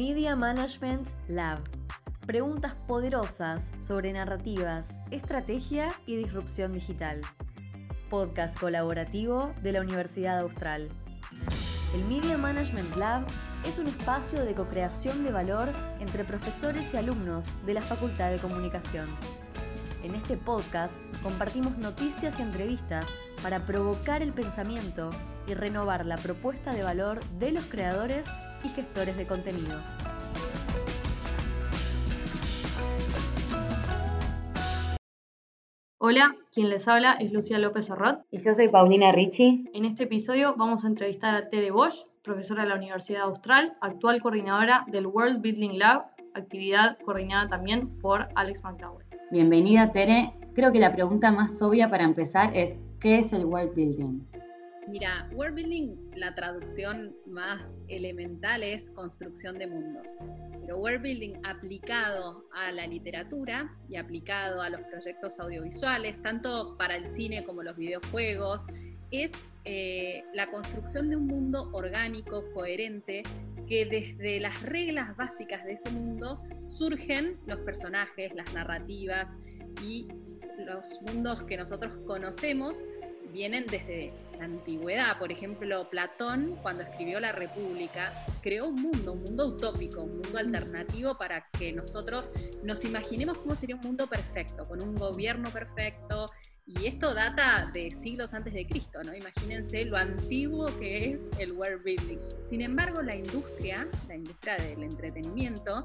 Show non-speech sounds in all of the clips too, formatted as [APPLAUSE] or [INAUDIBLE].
Media Management Lab. Preguntas poderosas sobre narrativas, estrategia y disrupción digital. Podcast colaborativo de la Universidad Austral. El Media Management Lab es un espacio de co-creación de valor entre profesores y alumnos de la Facultad de Comunicación. En este podcast compartimos noticias y entrevistas para provocar el pensamiento y renovar la propuesta de valor de los creadores y gestores de contenido. Hola, quien les habla es Lucía López Arrot. Y yo soy Paulina Ricci. En este episodio vamos a entrevistar a Tere Bosch, profesora de la Universidad Austral, actual coordinadora del World Building Lab, actividad coordinada también por Alex McDowell. Bienvenida, Tere. Creo que la pregunta más obvia para empezar es, ¿qué es el World Building? Mira, world building, la traducción más elemental es construcción de mundos. Pero world building aplicado a la literatura y aplicado a los proyectos audiovisuales, tanto para el cine como los videojuegos, es eh, la construcción de un mundo orgánico, coherente, que desde las reglas básicas de ese mundo surgen los personajes, las narrativas y los mundos que nosotros conocemos vienen desde la antigüedad. Por ejemplo, Platón, cuando escribió La República, creó un mundo, un mundo utópico, un mundo alternativo para que nosotros nos imaginemos cómo sería un mundo perfecto, con un gobierno perfecto. Y esto data de siglos antes de Cristo, ¿no? Imagínense lo antiguo que es el world building. Sin embargo, la industria, la industria del entretenimiento,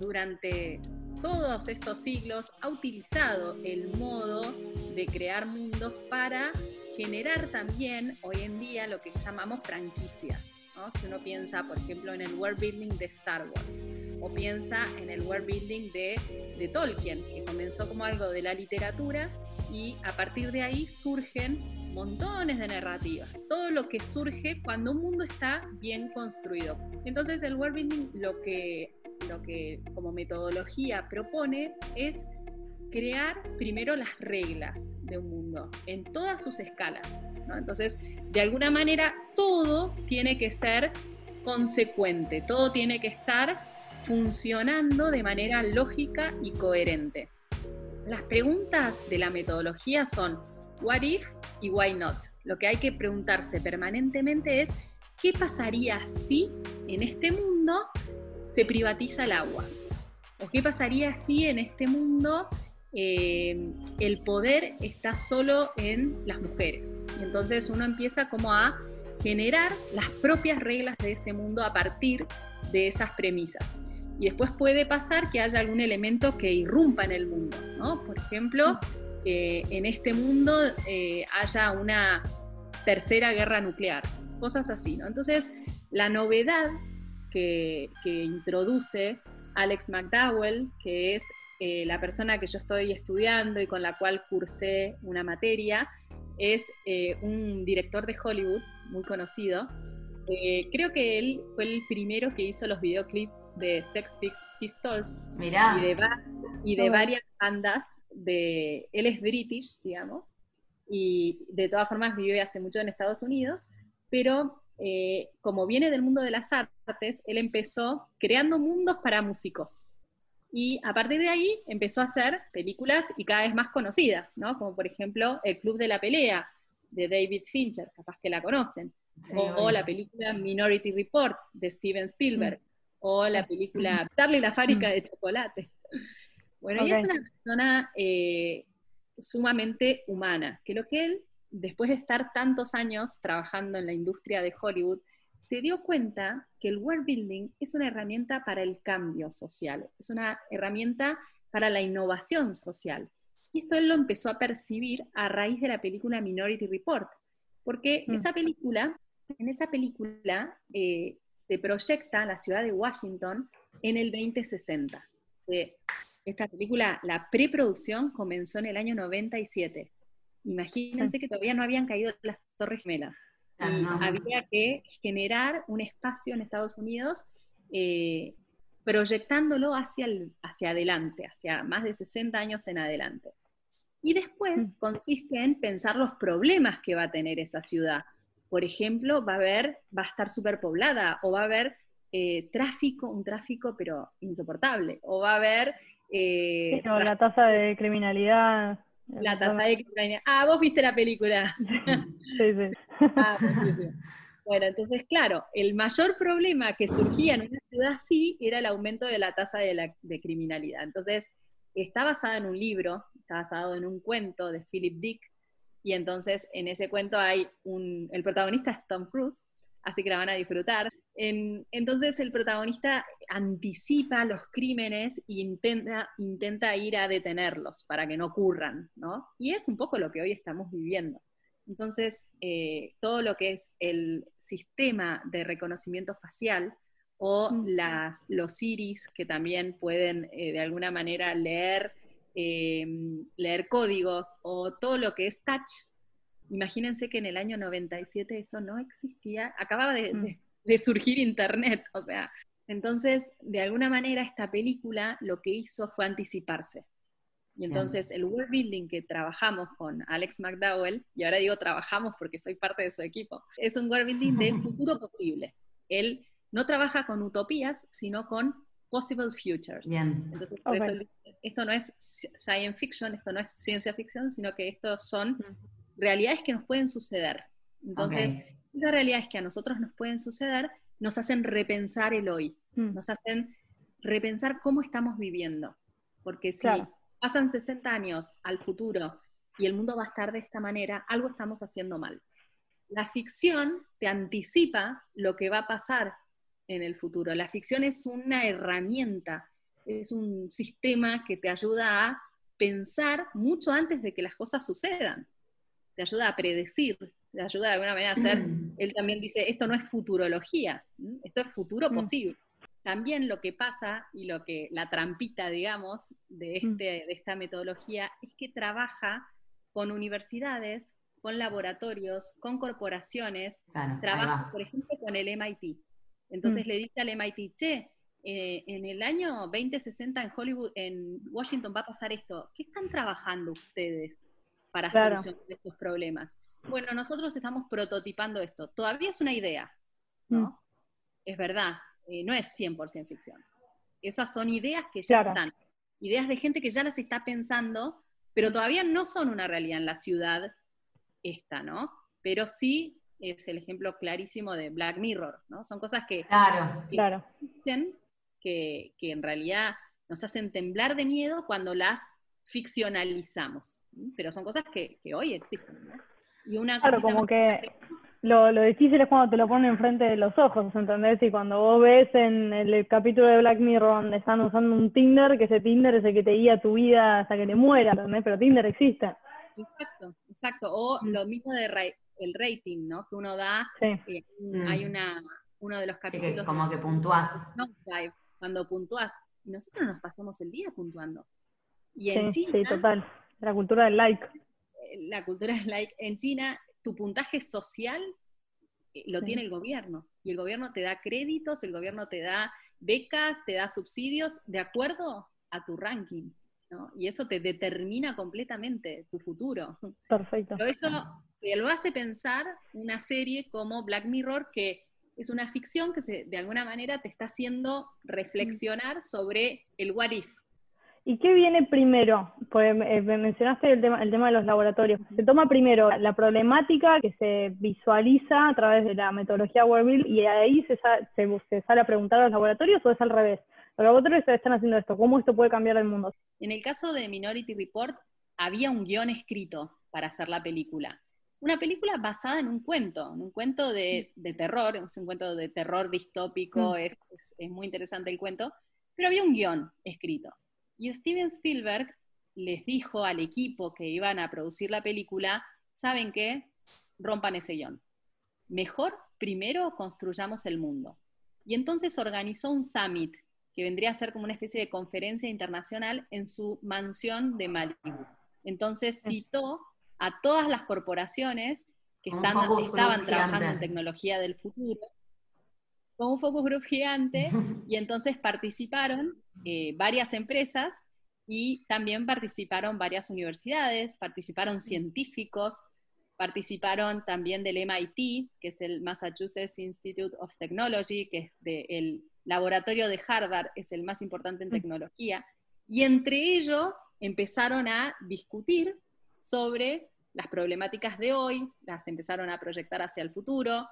durante todos estos siglos ha utilizado el modo de crear mundos para generar también hoy en día lo que llamamos franquicias. Si uno piensa, por ejemplo, en el world building de Star Wars o piensa en el world building de, de Tolkien, que comenzó como algo de la literatura y a partir de ahí surgen montones de narrativas. Todo lo que surge cuando un mundo está bien construido. Entonces el world building lo que lo que como metodología propone es crear primero las reglas de un mundo en todas sus escalas. Entonces, de alguna manera, todo tiene que ser consecuente, todo tiene que estar funcionando de manera lógica y coherente. Las preguntas de la metodología son what if y why not. Lo que hay que preguntarse permanentemente es qué pasaría si en este mundo se privatiza el agua? ¿O qué pasaría si en este mundo eh, el poder está solo en las mujeres? entonces uno empieza como a generar las propias reglas de ese mundo a partir de esas premisas. Y después puede pasar que haya algún elemento que irrumpa en el mundo, ¿no? Por ejemplo, en este mundo eh, haya una tercera guerra nuclear, cosas así, ¿no? Entonces, la novedad que, introduce Alex McDowell, que es eh, la persona que yo estoy estudiando y con la cual cursé una materia, es eh, un director de Hollywood muy conocido. Eh, creo que él fue el primero que hizo los videoclips de Sex Pistols y de, y de varias bandas. De, él es british, digamos, y de todas formas vive hace mucho en Estados Unidos, pero eh, como viene del mundo de las artes, él empezó creando mundos para músicos. Y a partir de ahí empezó a hacer películas y cada vez más conocidas, ¿no? Como por ejemplo El Club de la Pelea, de David Fincher, capaz que la conocen. o, la película Minority Report, de Steven Spielberg. Mm. O la película mm. Charlie la fábrica mm. de chocolate. Bueno, ella es una persona eh, sumamente humana, que lo que él después de estar tantos años trabajando en la industria de Hollywood, se dio cuenta que el world building es una herramienta para el cambio social, es una herramienta para la innovación social. Y esto él lo empezó a percibir a raíz de la película Minority Report, porque mm. esa película, en esa película eh, se proyecta la ciudad de Washington en el 2060. esta película, la preproducción comenzó en el año 97 Imagínense que todavía no habían caído las Torres Gemelas. Y había que generar un espacio en Estados Unidos eh, proyectándolo hacia, hacia adelante, hacia más de 60 años en adelante. Y después mm. consiste en pensar los problemas que va a tener esa ciudad. Por ejemplo, va a, haber, va a estar superpoblada o va a haber eh, tráfico, un tráfico pero insoportable, o va a haber... Eh, la tasa de criminalidad. La tasa de criminalidad. Ah, vos viste la película. [LAUGHS] sí, sí. [LAUGHS] ah, Bueno, entonces, claro, el mayor problema que surgía en una ciudad así era el aumento de la tasa de, la, de criminalidad. Entonces, está basada en un libro, está basado en un cuento de Philip Dick, y entonces en ese cuento hay un, el protagonista es Tom Cruise, así que la van a disfrutar. entonces el protagonista anticipa los crímenes e intenta, intenta ir a detenerlos para que no ocurran, ¿no? Y es un poco lo que hoy estamos viviendo. Entonces, eh, todo lo que es el sistema de reconocimiento facial o las, los iris que también pueden eh, de alguna manera leer, eh, leer códigos o todo lo que es touch. Imagínense que en el año 97 eso no existía, acababa mm. de, surgir Internet, o sea, entonces de alguna manera esta película lo que hizo fue anticiparse. Y entonces el world building que trabajamos con Alex McDowell, y ahora digo trabajamos porque soy parte de su equipo, es un world building de [LAUGHS] futuro posible. Él no trabaja con utopías, sino con possible futures. Entonces, por eso esto no es science fiction, esto no es ciencia ficción, sino que estos son realidades que nos pueden suceder. Entonces, esas realidades que a nosotros nos pueden suceder nos hacen repensar el hoy, mm. nos hacen repensar cómo estamos viviendo. Porque si pasan 60 años al futuro y el mundo va a estar de esta manera, algo estamos haciendo mal. La ficción te anticipa lo que va a pasar en el futuro. La ficción es una herramienta, es un sistema que te ayuda a pensar mucho antes de que las cosas sucedan. Te ayuda a predecir, te ayuda de alguna manera a hacer, mm. él también dice, esto no es futurología, esto es futuro mm. posible también lo que pasa y lo que la trampita, digamos, de, mm. este, de esta metodología es que trabaja con universidades, con laboratorios, con corporaciones, trabaja, por ejemplo, con el MIT. Entonces le dice al MIT, che, eh, en el año 2060 en Hollywood, en Washington va a pasar esto. ¿Qué están trabajando ustedes para solucionar estos problemas? Bueno, nosotros estamos prototipando esto. Todavía es una idea, ¿no? Mm. Es verdad, eh, no es 100% ficción. Esas son ideas que ya están, ideas de gente que ya las está pensando, pero todavía no son una realidad en la ciudad esta, ¿no? Pero sí es el ejemplo clarísimo de Black Mirror, ¿no? Son cosas que, claro, claro. que, que, en realidad nos hacen temblar de miedo cuando las ficcionalizamos, pero son cosas que, que hoy existen, ¿no? Y una claro, como que lo, lo, difícil es cuando te lo ponen enfrente de los ojos, ¿entendés? Y cuando vos ves en el, capítulo de Black Mirror donde están usando un Tinder, que ese Tinder es el que te guía tu vida hasta que te muera, ¿entendés? Pero Tinder existe. Exacto, exacto. O mm. lo mismo de el rating, ¿no? Que uno da, eh, mm. hay una, uno de los capítulos... como que puntúas. No, cuando puntúas. Y nosotros nos pasamos el día puntuando. Y en sí, China... Sí, total. La cultura del like. Eh, la cultura del like. En China tu puntaje social eh, lo tiene el gobierno. Y el gobierno te da créditos, el gobierno te da becas, te da subsidios de acuerdo a tu ranking. Y eso te determina completamente tu futuro. Perfecto. Pero eso te lo hace pensar una serie como Black Mirror, que es una ficción que se, de alguna manera te está haciendo reflexionar sobre el what if, ¿Y qué viene primero? Pues eh, mencionaste el tema, el tema de los laboratorios. Se toma primero la problemática que se visualiza a través de la metodología WordBuild y ahí se, se, sale a preguntar a los laboratorios o es al revés. Los laboratorios están haciendo esto. ¿Cómo esto puede cambiar el mundo? En el caso de Minority Report, había un guion escrito para hacer la película. Una película basada en un cuento, un cuento de, terror, es un cuento de terror distópico, mm. es, es muy interesante el cuento, pero había un guion escrito. Y Steven Spielberg les dijo al equipo que iban a producir la película, ¿saben qué? Rompan ese guion. Mejor primero construyamos el mundo. Y entonces organizó un summit que vendría a ser como una especie de conferencia internacional en su mansión de Malibu. Entonces citó a todas las corporaciones que estaban trabajando en tecnología del futuro con un focus group gigante [LAUGHS] y entonces participaron eh, varias empresas y también participaron varias universidades, participaron científicos, participaron también del MIT, que es el Massachusetts Institute of Technology, que es el laboratorio de Harvard, es el más importante en tecnología, y entre ellos empezaron a discutir sobre las problemáticas de hoy, las empezaron a proyectar hacia el futuro,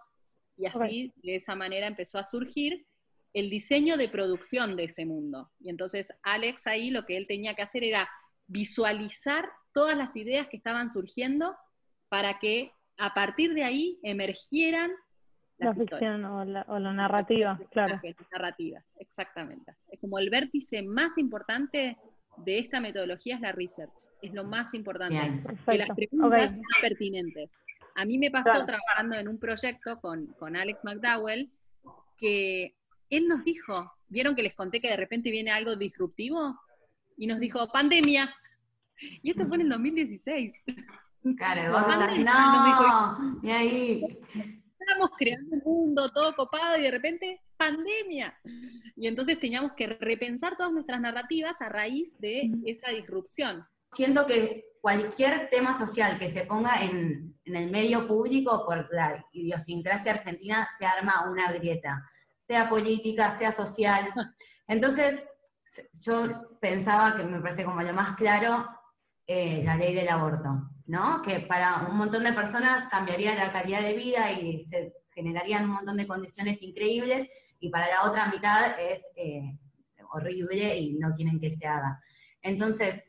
y así de esa manera empezó a surgir el diseño de producción de ese mundo. Y entonces Alex ahí lo que él tenía que hacer era visualizar todas las ideas que estaban surgiendo para que a partir de ahí emergieran las la ficción o la, o la narrativa, claro. Las narrativas, exactamente. Es como el vértice más importante de esta metodología es la research, es lo más importante. Que las preguntas sean pertinentes. A mí me pasó trabajando en un proyecto con, con Alex McDowell que él nos dijo, ¿vieron que les conté que de repente viene algo disruptivo? Y nos dijo, pandemia. Y esto fue en el 2016. Claro, [LAUGHS] vos no, y ahí. Estábamos creando un mundo todo copado y de repente, pandemia. Y entonces teníamos que repensar todas nuestras narrativas a raíz de esa disrupción. Siento que cualquier tema social que se ponga en, en el medio público por la idiosincrasia argentina se arma una grieta sea política, sea social. Entonces, yo pensaba que me parece como lo más claro eh, la ley del aborto, ¿no? Que para un montón de personas cambiaría la calidad de vida y se generarían un montón de condiciones increíbles, y para la otra mitad es eh, horrible y no quieren que se haga. Entonces,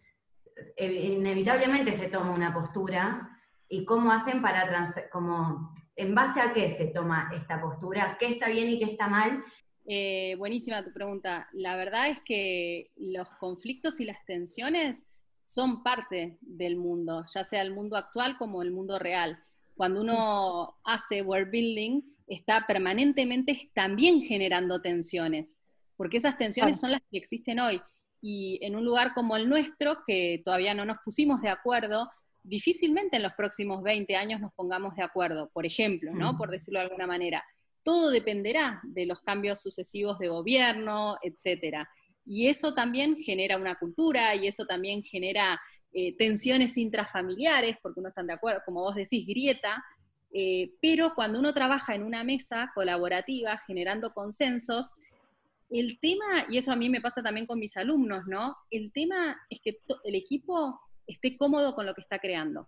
inevitablemente se toma una postura, y cómo hacen para transferir, como ¿En base a qué se toma esta postura? ¿Qué está bien y qué está mal? Eh, buenísima tu pregunta. La verdad es que los conflictos y las tensiones son parte del mundo, ya sea el mundo actual como el mundo real. Cuando uno hace world building, está permanentemente también generando tensiones, porque esas tensiones son las que existen hoy. Y en un lugar como el nuestro, que todavía no nos pusimos de acuerdo, difícilmente en los próximos 20 años nos pongamos de acuerdo, por ejemplo, ¿no? Por decirlo de alguna manera. Todo dependerá de los cambios sucesivos de gobierno, etcétera. Y eso también genera una cultura y eso también genera eh, tensiones intrafamiliares, porque uno está de acuerdo, como vos decís, grieta, eh, pero cuando uno trabaja en una mesa colaborativa, generando consensos, el tema, y esto a mí me pasa también con mis alumnos, ¿no? El tema es que el equipo esté cómodo con lo que está creando.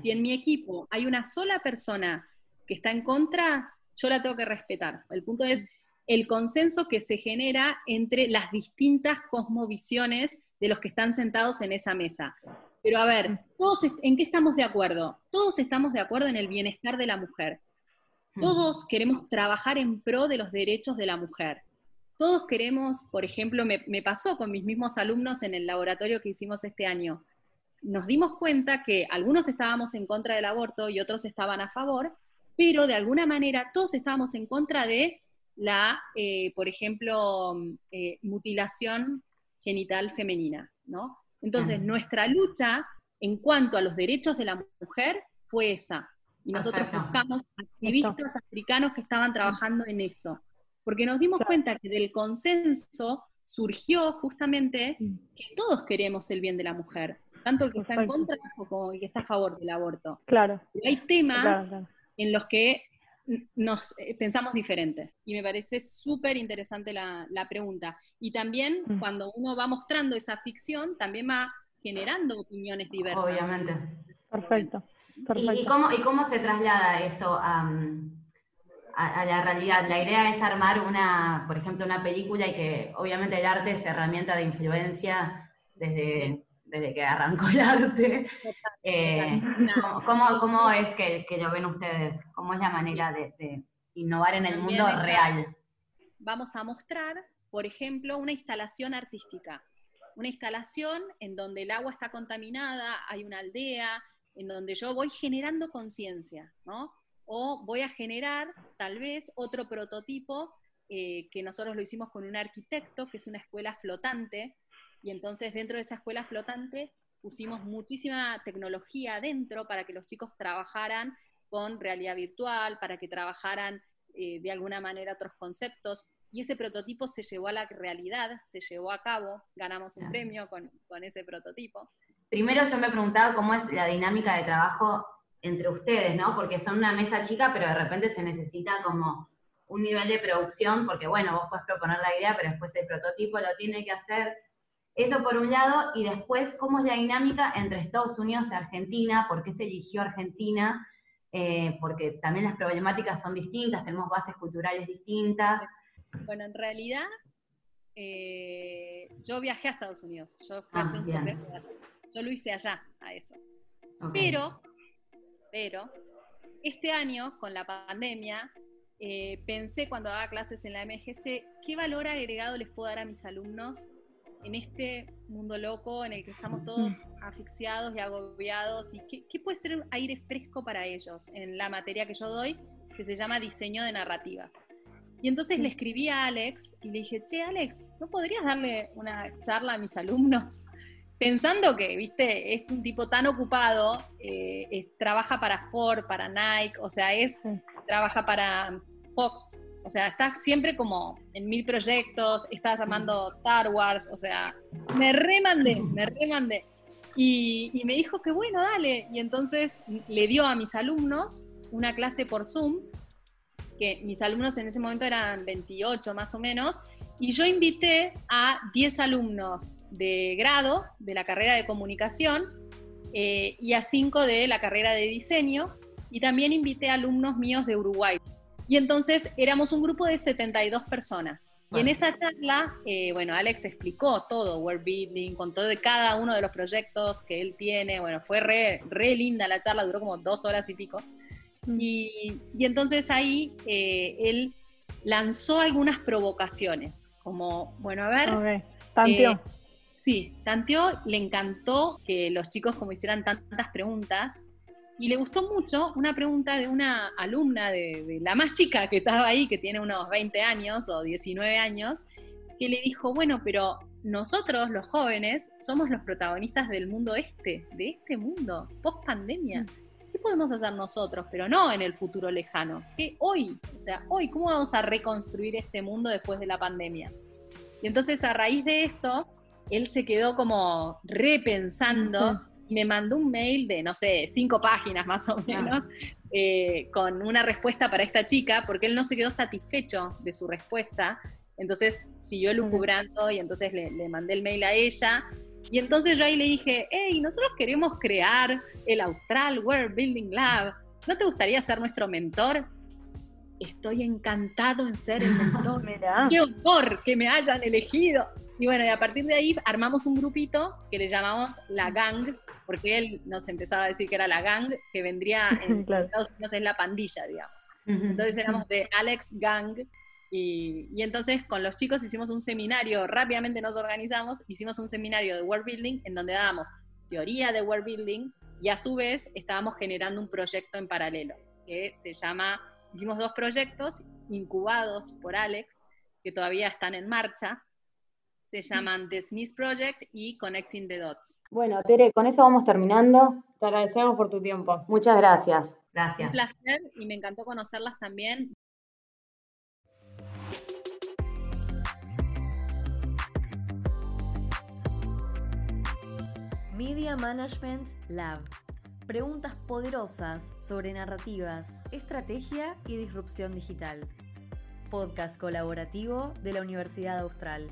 Si en mi equipo hay una sola persona que está en contra, yo la tengo que respetar. El punto es el consenso que se genera entre las distintas cosmovisiones de los que están sentados en esa mesa. Pero a ver, todos ¿en qué estamos de acuerdo? Todos estamos de acuerdo en el bienestar de la mujer. Todos queremos trabajar en pro de los derechos de la mujer. Todos queremos, por ejemplo, me, me pasó con mis mismos alumnos en el laboratorio que hicimos este año nos dimos cuenta que algunos estábamos en contra del aborto y otros estaban a favor, pero de alguna manera todos estábamos en contra de la, eh, por ejemplo, eh, mutilación genital femenina, ¿no? Entonces, nuestra lucha en cuanto a los derechos de la mujer fue esa. Y nosotros buscamos activistas africanos que estaban trabajando en eso. Porque nos dimos cuenta que del consenso surgió justamente que todos queremos el bien de la mujer tanto el que está en contra como el que está a favor del aborto. Claro. hay temas en los que nos eh, pensamos diferente. Y me parece súper interesante la, pregunta. Y también mm. cuando uno va mostrando esa ficción, también va generando opiniones diversas. Obviamente. Perfecto. ¿Y, cómo, ¿Y cómo se traslada eso a, a, la realidad? La idea es armar una, por ejemplo, una película y que obviamente el arte es herramienta de influencia desde desde que arrancó el arte. Eh, ¿cómo, es que, lo ven ustedes? ¿Cómo es la manera de, innovar en el mundo real? Vamos a mostrar, por ejemplo, una instalación artística. Una instalación en donde el agua está contaminada, hay una aldea, en donde yo voy generando conciencia, ¿no? O voy a generar tal vez otro prototipo eh, que nosotros lo hicimos con un arquitecto, que es una escuela flotante, y entonces dentro de esa escuela flotante pusimos muchísima tecnología adentro para que los chicos trabajaran con realidad virtual, para que trabajaran eh, de alguna manera otros conceptos. Y ese prototipo se llevó a la realidad, se llevó a cabo, ganamos un premio con, con ese prototipo. Primero yo me he preguntado cómo es la dinámica de trabajo entre ustedes, ¿no? Porque son una mesa chica, pero de repente se necesita como un nivel de producción, porque bueno, vos puedes proponer la idea, pero después el prototipo lo tiene que hacer. Eso por un lado, y después, ¿cómo es la dinámica entre Estados Unidos y Argentina? ¿Por qué se eligió Argentina? Eh, porque también las problemáticas son distintas, tenemos bases culturales distintas. Bueno, en realidad, eh, yo viajé a Estados Unidos, yo fui a ah, hacer un allá. Yo lo hice allá, a eso. Pero, pero, este año, con la pandemia, eh, pensé cuando daba clases en la MGC, ¿qué valor agregado les puedo dar a mis alumnos en este mundo loco en el que estamos todos asfixiados y agobiados? ¿Y qué, puede ser aire fresco para ellos en la materia que yo doy, que se llama diseño de narrativas? Y entonces le escribí a Alex y le dije, che, Alex, ¿no podrías darle una charla a mis alumnos? [LAUGHS] Pensando que, viste, es un tipo tan ocupado, eh, trabaja para Ford, para Nike, o sea, es, trabaja para Fox, o sea, está siempre como en mil proyectos, está llamando Star Wars, o sea, me remandé, me remandé. Y, y me dijo que bueno, dale. Y entonces le dio a mis alumnos una clase por Zoom, que mis alumnos en ese momento eran 28 más o menos, y yo invité a 10 alumnos de grado de la carrera de comunicación eh, y a 5 de la carrera de diseño, y también invité a alumnos míos de Uruguay. Y entonces éramos un grupo de 72 personas. Y en esa charla, eh, bueno, Alex explicó todo, World Building, con todo de cada uno de los proyectos que él tiene. Bueno, fue re, re linda la charla, duró como dos horas y pico. Mm. Y, y, entonces ahí eh, él lanzó algunas provocaciones, como, bueno, a ver... Okay. Tanteó. Eh, sí, tanteó, le encantó que los chicos como hicieran tantas preguntas y le gustó mucho una pregunta de una alumna de, la más chica que estaba ahí, que tiene unos 20 años o 19 años, que le dijo, bueno, pero nosotros los jóvenes somos los protagonistas del mundo este, de este mundo, post pandemia. ¿Qué podemos hacer nosotros? Pero no en el futuro lejano, que hoy, o sea, hoy, ¿cómo vamos a reconstruir este mundo después de la pandemia? Y entonces a raíz de eso, él se quedó como repensando y me mandó un mail de, no sé, cinco páginas más o menos, eh, con una respuesta para esta chica, porque él no se quedó satisfecho de su respuesta. Entonces siguió lucubrando y entonces le, le mandé el mail a ella. Y entonces yo ahí le dije, hey, nosotros queremos crear el Austral World Building Lab. ¿No te gustaría ser nuestro mentor? Estoy encantado en ser el [LAUGHS] mentor. ¡Qué honor que me hayan elegido! Y bueno, y a partir de ahí armamos un grupito que le llamamos La Gang, porque él nos empezaba a decir que era la gang, que vendría [LAUGHS] en Estados Unidos es la pandilla, digamos. Entonces éramos de Alex Gang, y, y, entonces con los chicos hicimos un seminario, rápidamente nos organizamos, hicimos un seminario de world building en donde dábamos teoría de world building y a su vez estábamos generando un proyecto en paralelo, que se llama, hicimos dos proyectos incubados por Alex, que todavía están en marcha, se llaman The Smith Project y Connecting the Dots. Bueno, Tere, con eso vamos terminando. Te agradecemos por tu tiempo. Muchas gracias. Gracias. Un placer y me encantó conocerlas también. Media Management Lab. Preguntas poderosas sobre narrativas, estrategia y disrupción digital. Podcast colaborativo de la Universidad Austral.